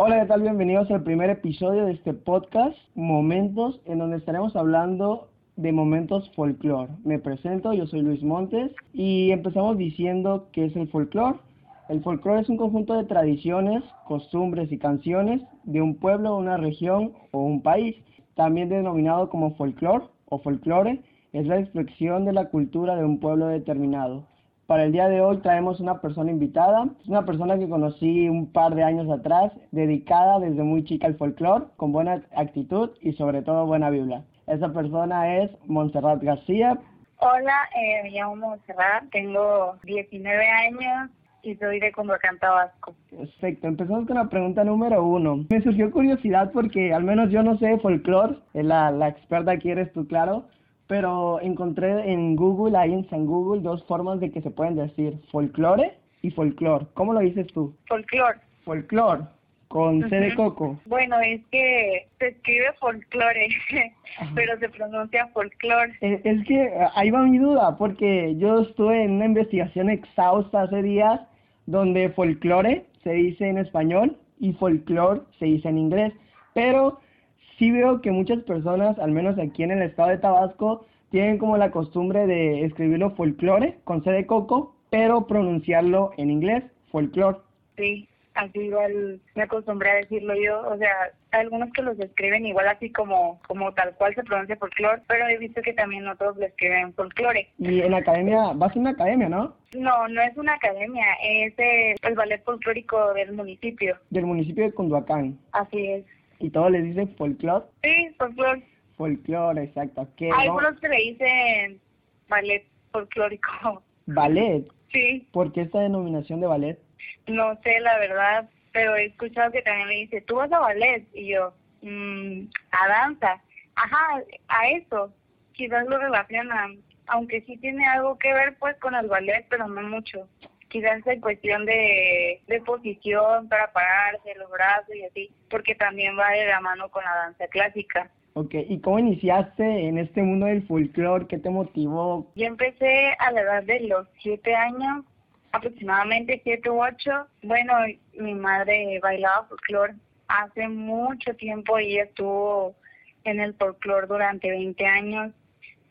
Hola, ¿qué tal? Bienvenidos al primer episodio de este podcast, Momentos, en donde estaremos hablando de momentos folclore. Me presento, yo soy Luis Montes y empezamos diciendo qué es el folclore. El folclore es un conjunto de tradiciones, costumbres y canciones de un pueblo, una región o un país, también denominado como folclore o folclore, es la expresión de la cultura de un pueblo determinado. Para el día de hoy traemos una persona invitada, una persona que conocí un par de años atrás, dedicada desde muy chica al folclore, con buena actitud y sobre todo buena Biblia. Esa persona es Montserrat García. Hola, eh, me llamo Montserrat, tengo 19 años y soy de Condoacán, Tabasco. Perfecto, empezamos con la pregunta número uno. Me surgió curiosidad porque al menos yo no sé folclore, la, la experta aquí eres tú, claro, pero encontré en Google, ahí en San Google, dos formas de que se pueden decir folclore y folclore. ¿Cómo lo dices tú? Folclore. Folclore, con C de coco. Bueno, es que se escribe folclore, pero se pronuncia folclore. Es, es que eh, ahí va mi duda, porque yo estuve en una investigación exhausta hace días donde folclore se dice en español y folclore se dice en inglés, pero sí veo que muchas personas, al menos aquí en el estado de Tabasco, tienen como la costumbre de escribirlo folclore con C de coco, pero pronunciarlo en inglés, folclore. Sí, así igual me acostumbré a decirlo yo, o sea, hay algunos que los escriben igual así como como tal cual se pronuncia folclore, pero he visto que también otros lo escriben folclore. Y en la academia, vas a una academia, ¿no? No, no es una academia, es el, el ballet folclórico del municipio. Del municipio de Cunduacán. Así es. Y todos les dicen folclore. Sí, folclore. Folclore, exacto. ¿Qué, Hay no? algunos que le dicen ballet folclórico. Ballet. Sí, ¿Por qué esta denominación de ballet? no sé la verdad, pero he escuchado que también me dice, tú vas a ballet, y yo, mm, a danza. Ajá, a eso. Quizás lo relacionan, aunque sí tiene algo que ver pues con el ballet, pero no mucho. Quizás en cuestión de, de posición para pararse, los brazos y así, porque también va de la mano con la danza clásica. Ok, ¿y cómo iniciaste en este mundo del folclore? ¿Qué te motivó? Yo empecé a la edad de los siete años, aproximadamente siete u ocho. Bueno, mi madre bailaba folclore hace mucho tiempo y estuvo en el folclore durante 20 años.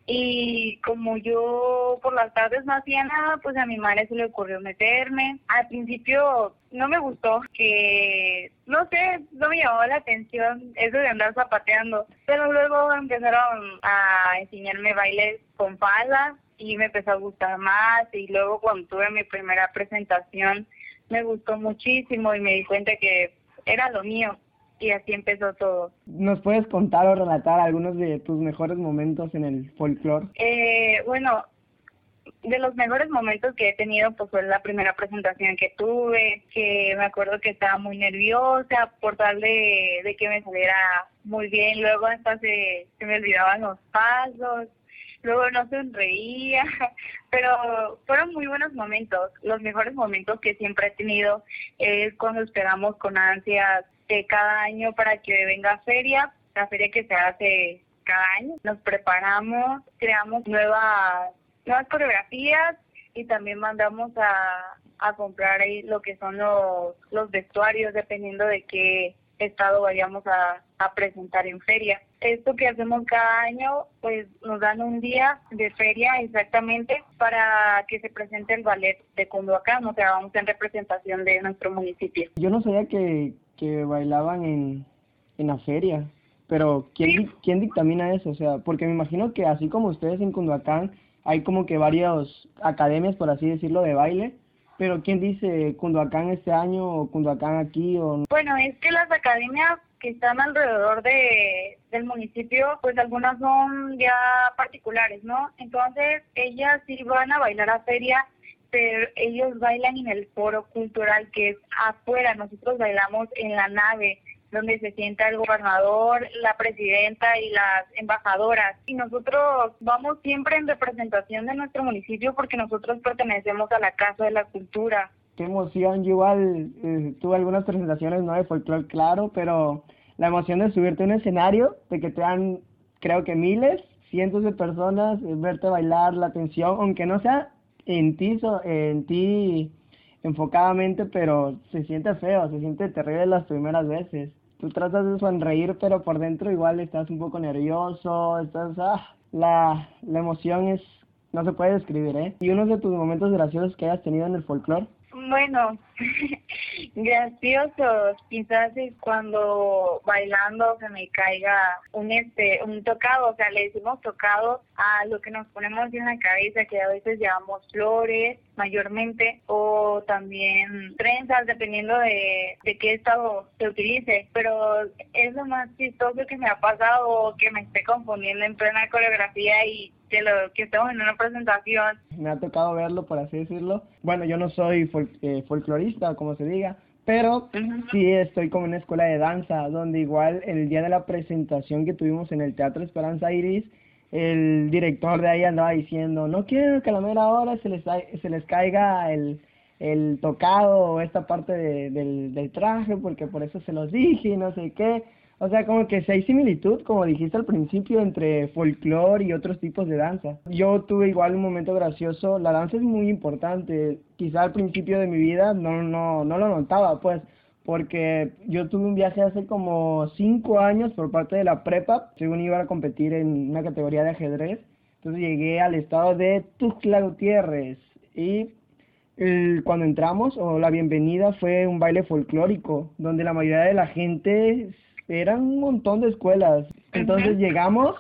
Y como yo por las tardes no hacía nada, pues a mi madre se le ocurrió meterme. Al principio no me gustó, que no sé, no me llamó la atención eso de andar zapateando. Pero luego empezaron a enseñarme bailes con falda y me empezó a gustar más. Y luego cuando tuve mi primera presentación me gustó muchísimo y me di cuenta que era lo mío. Y así empezó todo. ¿Nos puedes contar o relatar algunos de tus mejores momentos en el folclore? Eh, bueno, de los mejores momentos que he tenido pues fue la primera presentación que tuve, que me acuerdo que estaba muy nerviosa por tal de, de que me saliera muy bien, luego hasta se, se me olvidaban los pasos, luego no sonreía, pero fueron muy buenos momentos. Los mejores momentos que siempre he tenido es cuando esperamos con ansias de cada año para que venga feria, la feria que se hace cada año. Nos preparamos, creamos nuevas, nuevas coreografías y también mandamos a, a comprar ahí lo que son los, los vestuarios dependiendo de qué estado vayamos a, a presentar en feria. Esto que hacemos cada año, pues nos dan un día de feria exactamente para que se presente el ballet de Cunduacán, o sea, vamos en representación de nuestro municipio. Yo no sabía que, que bailaban en, en la feria, pero ¿quién, Sí. ¿quién dictamina eso? O sea, porque me imagino que así como ustedes en Cunduacán, hay como que varias academias, por así decirlo, de baile, pero ¿quién dice Cunduacán este año o Cunduacán aquí o Bueno, es que las academias que están alrededor de del municipio, pues algunas son ya particulares, ¿no? Entonces, ellas sí van a bailar a feria, pero ellos bailan en el foro cultural que es afuera, nosotros bailamos en la nave donde se sienta el gobernador, la presidenta y las embajadoras. Y nosotros vamos siempre en representación de nuestro municipio porque nosotros pertenecemos a la Casa de la Cultura. qué emoción? Yo igual eh, tuve algunas presentaciones no de folclore, claro, pero la emoción de subirte a un escenario, de que te dan, creo que miles, cientos de personas, verte bailar, la atención, aunque no sea en ti, en ti enfocadamente, pero se siente feo, se siente terrible las primeras veces. Tú tratas de sonreír, pero por dentro igual estás un poco nervioso, estás, ah, la, la emoción es, no se puede describir, ¿eh? ¿Y uno de tus momentos graciosos que hayas tenido en el folclore? Bueno, graciosos, quizás es cuando bailando se me caiga un este un tocado, o sea, le decimos tocado a lo que nos ponemos en la cabeza, que a veces llevamos flores mayormente o también trenzas dependiendo de, de qué estado se utilice, pero es lo más chistoso que me ha pasado que me esté confundiendo en plena coreografía y que lo que estamos en una presentación. Me ha tocado verlo, por así decirlo. Bueno, yo no soy eh, folclorista, como se diga, pero sí estoy como en una escuela de danza, donde igual el día de la presentación que tuvimos en el Teatro Esperanza Iris, el director de ahí andaba diciendo, no quiero que a la mera hora se les, se les caiga el, el tocado o esta parte del, del traje, porque por eso se los dije y no sé qué. O sea, como que si hay similitud, como dijiste al principio, entre folclore y otros tipos de danza. Yo tuve igual un momento gracioso. La danza es muy importante. Quizá al principio de mi vida no, no, no lo notaba, pues, porque yo tuve un viaje hace como cinco años por parte de la prepa, según iba a competir en una categoría de ajedrez. Entonces llegué al estado de Tuxtla Gutiérrez y cuando entramos, o la bienvenida fue un baile folclórico, donde la mayoría de la gente eran un montón de escuelas. Entonces llegamos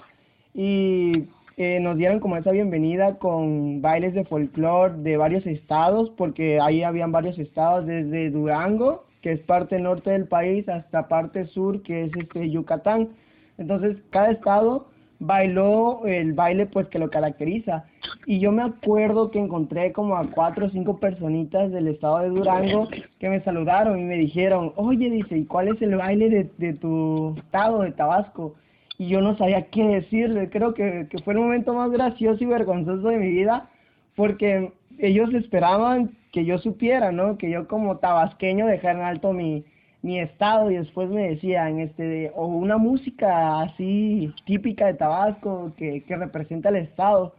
y eh, nos dieron como esa bienvenida con bailes de folclore de varios estados, porque ahí habían varios estados, desde Durango, que es parte norte del país, hasta parte sur, que es este Yucatán. Entonces, cada estado bailó el baile pues que lo caracteriza. Y yo me acuerdo que encontré como a cuatro o cinco personitas del estado de Durango que me saludaron y me dijeron, oye, dice, ¿y cuál es el baile de, de tu estado, de Tabasco? Y yo no sabía qué decirle, creo que, que fue el momento más gracioso y vergonzoso de mi vida, porque ellos esperaban que yo supiera, ¿no? Que yo como tabasqueño dejara en alto mi, mi estado y después me decían, este, o una música así típica de Tabasco que, que representa el estado.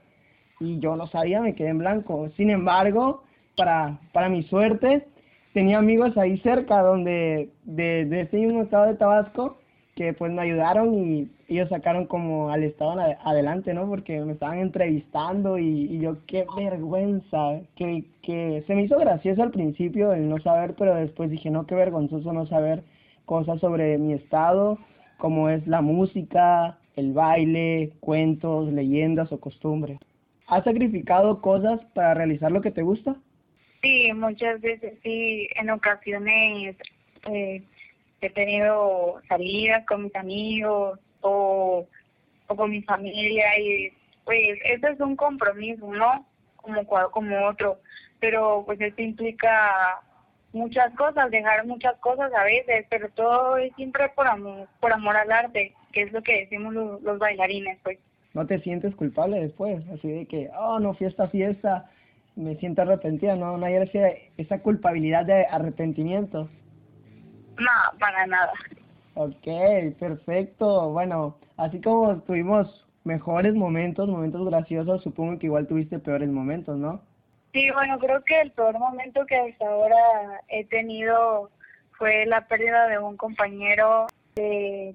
Y yo no sabía, me quedé en blanco. Sin embargo, para, para mi suerte, tenía amigos ahí cerca donde, de, de ese mismo estado de Tabasco, que pues me ayudaron y ellos sacaron como al estado adelante, ¿no? Porque me estaban entrevistando y, yo qué vergüenza, que, que se me hizo gracioso al principio el no saber, pero después dije, no, qué vergonzoso no saber cosas sobre mi estado, como es la música, el baile, cuentos, leyendas o costumbres. ¿Has sacrificado cosas para realizar lo que te gusta? Sí, muchas veces sí, en ocasiones eh, he tenido salidas con mis amigos o, o con mi familia y pues eso es un compromiso, ¿no? Como, como otro, pero pues esto implica muchas cosas, dejar muchas cosas a veces, pero todo es siempre por amor, por amor al arte, que es lo que decimos los, bailarines, pues. ¿No te sientes culpable después? Así de que, oh, no fui a esta fiesta, me siento arrepentida, no, no hay esa, esa culpabilidad de arrepentimiento. No, para nada. Ok, perfecto. Bueno, así como tuvimos mejores momentos, momentos graciosos, supongo que igual tuviste peores momentos, ¿no? Sí, bueno, creo que el peor momento que hasta ahora he tenido fue la pérdida de un compañero.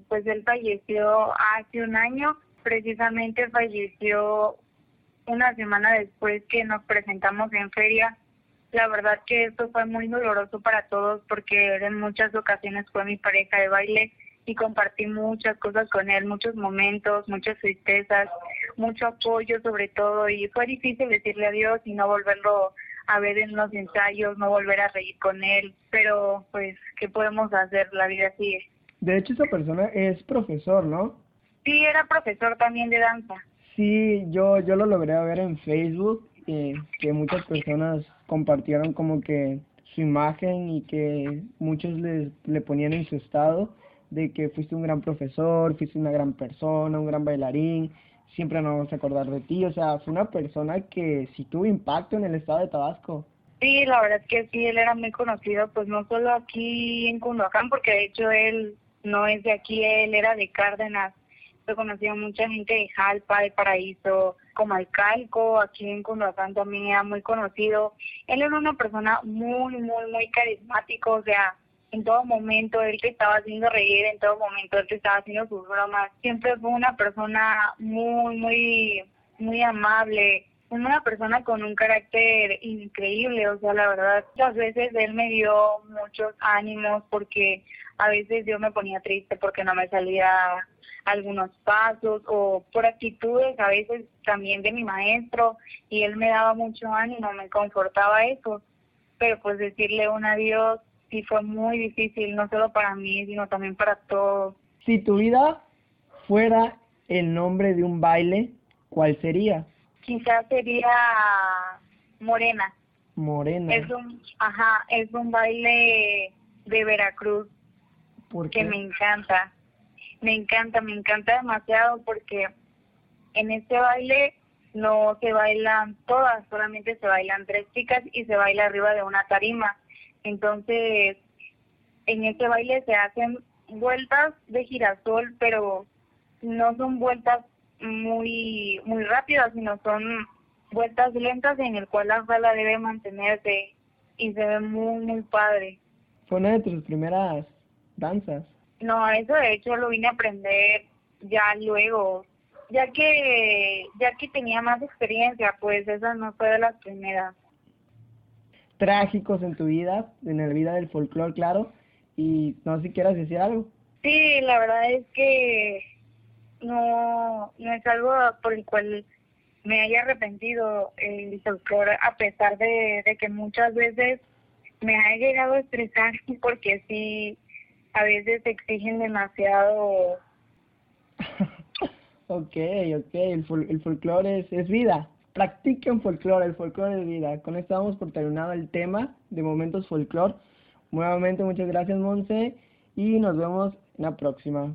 pues él falleció hace un año, precisamente falleció una semana después que nos presentamos en feria la verdad que esto fue muy doloroso para todos porque en muchas ocasiones fue mi pareja de baile y compartí muchas cosas con él, muchos momentos, muchas tristezas, mucho apoyo sobre todo y fue difícil decirle adiós y no volverlo a ver en los ensayos, no volver a reír con él, pero pues, ¿qué podemos hacer? La vida sigue. De hecho, esa persona es profesor, ¿no? Sí, era profesor también de danza. Sí, yo, yo lo logré ver en Facebook, eh, que muchas personas compartieron como que su imagen y que muchos les, le ponían en su estado de que fuiste un gran profesor, fuiste una gran persona, un gran bailarín, siempre nos vamos a acordar de ti, o sea, fue una persona que sí tuvo impacto en el estado de Tabasco. Sí, la verdad es que sí, él era muy conocido, pues no solo aquí en Cunduacán, porque de hecho él no es de aquí, él era de Cárdenas, lo conocía mucha gente de Jalpa, de Paraíso, Comalcalco, aquí en Cundhuatán también muy conocido. Él era una persona muy, muy, muy carismático, o sea, en todo momento él te estaba haciendo reír, en todo momento él te estaba haciendo sus bromas. Siempre fue una persona muy, muy, muy amable, una persona con un carácter increíble, o sea, la verdad, muchas veces él me dio muchos ánimos porque a veces yo me ponía triste porque no me salía algunos pasos o por actitudes a veces también de mi maestro y él me daba mucho ánimo, me confortaba eso, pero pues decirle un adiós sí fue muy difícil, no solo para mí, sino también para todos. Si tu vida fuera el nombre de un baile, ¿cuál sería? Quizás sería Morena. Morena. Es un, ajá, es un baile de Veracruz que me encanta. Me encanta, me encanta demasiado porque en este baile no se bailan todas, solamente se bailan tres chicas y se baila arriba de una tarima. Entonces, en este baile se hacen vueltas de girasol, pero no son vueltas muy muy rápidas, sino son vueltas lentas en el cual la sala debe mantenerse y se ve muy muy padre. Fue una de tus primeras danzas. No, eso de hecho lo vine a aprender ya luego, ya que ya que tenía más experiencia, pues esa no fue de las primeras. Trágicos en tu vida, en la vida del folclore, claro, y no sé si quieras decir algo. Sí, la verdad es que no, no es algo por el cual me haya arrepentido el folclore, a pesar de, de que muchas veces me ha llegado a estresar porque sí a veces exigen demasiado. ok, ok, el, el folclore es, es vida. Practiquen folclore, el folclore es vida. Con esto damos por terminado el tema de momentos folclore. Nuevamente muchas gracias Monse y nos vemos en la próxima.